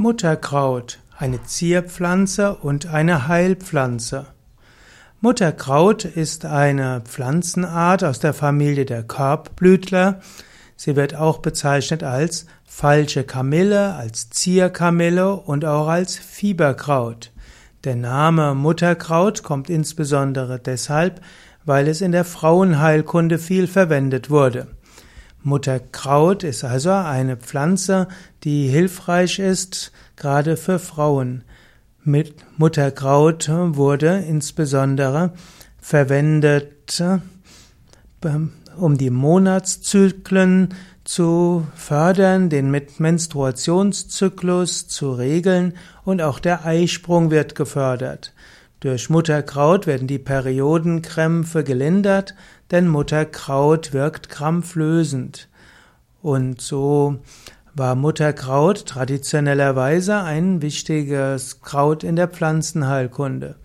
Mutterkraut, eine Zierpflanze und eine Heilpflanze. Mutterkraut ist eine Pflanzenart aus der Familie der Korbblütler. Sie wird auch bezeichnet als falsche Kamille, als Zierkamille und auch als Fieberkraut. Der Name Mutterkraut kommt insbesondere deshalb, weil es in der Frauenheilkunde viel verwendet wurde. Mutterkraut ist also eine Pflanze, die hilfreich ist, gerade für Frauen. Mit Mutterkraut wurde insbesondere verwendet, ähm, um die Monatszyklen zu fördern, den Menstruationszyklus zu regeln und auch der Eisprung wird gefördert. Durch Mutterkraut werden die Periodenkrämpfe gelindert, denn Mutterkraut wirkt krampflösend. Und so war Mutterkraut traditionellerweise ein wichtiges Kraut in der Pflanzenheilkunde.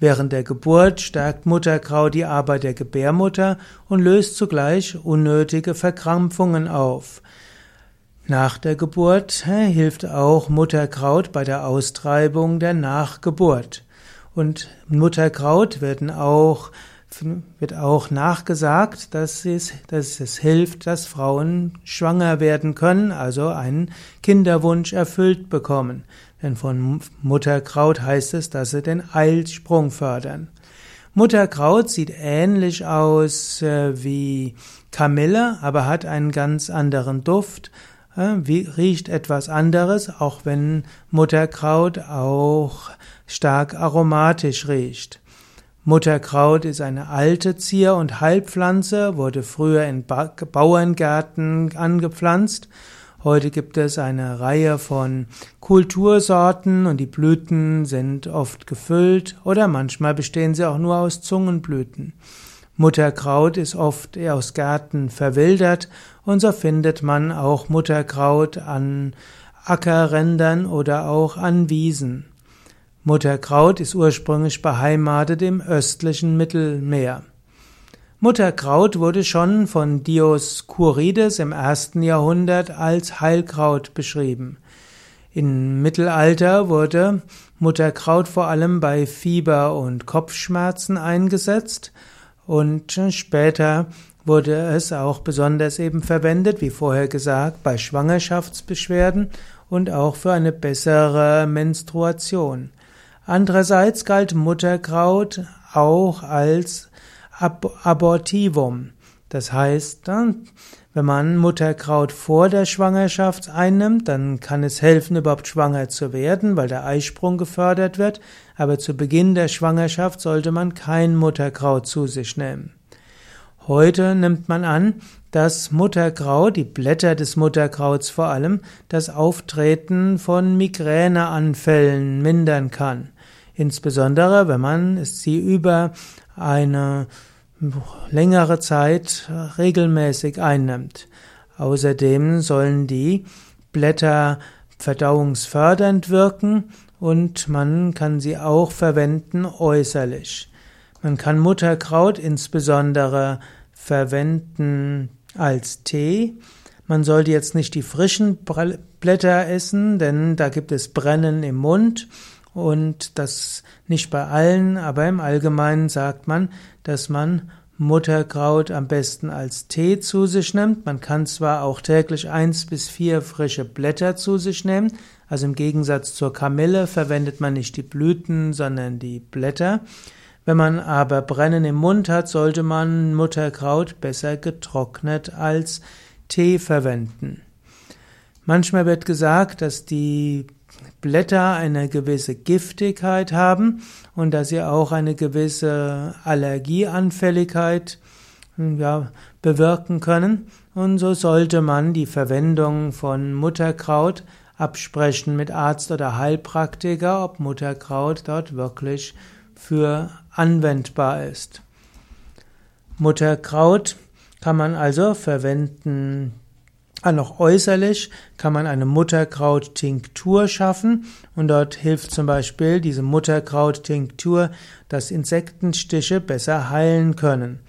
Während der Geburt stärkt Mutterkraut die Arbeit der Gebärmutter und löst zugleich unnötige Verkrampfungen auf. Nach der Geburt hilft auch Mutterkraut bei der Austreibung der Nachgeburt. Und Mutterkraut werden auch, wird auch nachgesagt, dass es, dass es hilft, dass Frauen schwanger werden können, also einen Kinderwunsch erfüllt bekommen. Denn von Mutterkraut heißt es, dass sie den Eilsprung fördern. Mutterkraut sieht ähnlich aus äh, wie Kamille, aber hat einen ganz anderen Duft, riecht etwas anderes, auch wenn Mutterkraut auch stark aromatisch riecht. Mutterkraut ist eine alte Zier- und Heilpflanze, wurde früher in ba Bauerngärten angepflanzt. Heute gibt es eine Reihe von Kultursorten und die Blüten sind oft gefüllt oder manchmal bestehen sie auch nur aus Zungenblüten. Mutterkraut ist oft aus Gärten verwildert und so findet man auch Mutterkraut an Ackerrändern oder auch an Wiesen. Mutterkraut ist ursprünglich beheimatet im östlichen Mittelmeer. Mutterkraut wurde schon von Dioskurides im ersten Jahrhundert als Heilkraut beschrieben. Im Mittelalter wurde Mutterkraut vor allem bei Fieber und Kopfschmerzen eingesetzt und später wurde es auch besonders eben verwendet, wie vorher gesagt, bei Schwangerschaftsbeschwerden und auch für eine bessere Menstruation. Andererseits galt Mutterkraut auch als Ab Abortivum. Das heißt, wenn man Mutterkraut vor der Schwangerschaft einnimmt, dann kann es helfen, überhaupt schwanger zu werden, weil der Eisprung gefördert wird. Aber zu Beginn der Schwangerschaft sollte man kein Mutterkraut zu sich nehmen. Heute nimmt man an, dass Mutterkraut, die Blätter des Mutterkrauts vor allem, das Auftreten von Migräneanfällen mindern kann. Insbesondere, wenn man sie über eine längere Zeit regelmäßig einnimmt. Außerdem sollen die Blätter verdauungsfördernd wirken und man kann sie auch verwenden äußerlich. Man kann Mutterkraut insbesondere verwenden als Tee. Man sollte jetzt nicht die frischen Blätter essen, denn da gibt es Brennen im Mund und das nicht bei allen, aber im Allgemeinen sagt man, dass man Mutterkraut am besten als Tee zu sich nimmt. Man kann zwar auch täglich eins bis vier frische Blätter zu sich nehmen, also im Gegensatz zur Kamille verwendet man nicht die Blüten, sondern die Blätter. Wenn man aber Brennen im Mund hat, sollte man Mutterkraut besser getrocknet als Tee verwenden. Manchmal wird gesagt, dass die Blätter eine gewisse Giftigkeit haben und dass sie auch eine gewisse Allergieanfälligkeit ja, bewirken können. Und so sollte man die Verwendung von Mutterkraut absprechen mit Arzt oder Heilpraktiker, ob Mutterkraut dort wirklich für anwendbar ist. Mutterkraut kann man also verwenden noch äußerlich kann man eine Mutterkraut-Tinktur schaffen und dort hilft zum Beispiel diese Mutterkraut-Tinktur, dass Insektenstiche besser heilen können.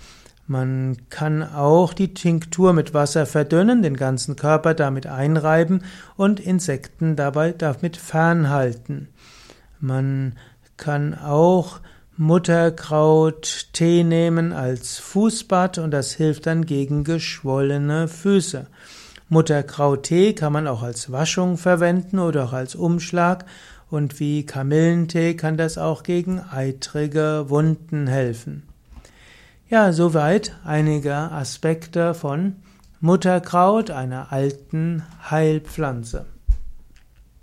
Man kann auch die Tinktur mit Wasser verdünnen, den ganzen Körper damit einreiben und Insekten dabei damit fernhalten. Man kann auch Mutterkraut Tee nehmen als Fußbad und das hilft dann gegen geschwollene Füße. Mutterkrauttee kann man auch als Waschung verwenden oder auch als Umschlag und wie Kamillentee kann das auch gegen eitrige Wunden helfen. Ja, soweit einige Aspekte von Mutterkraut, einer alten Heilpflanze.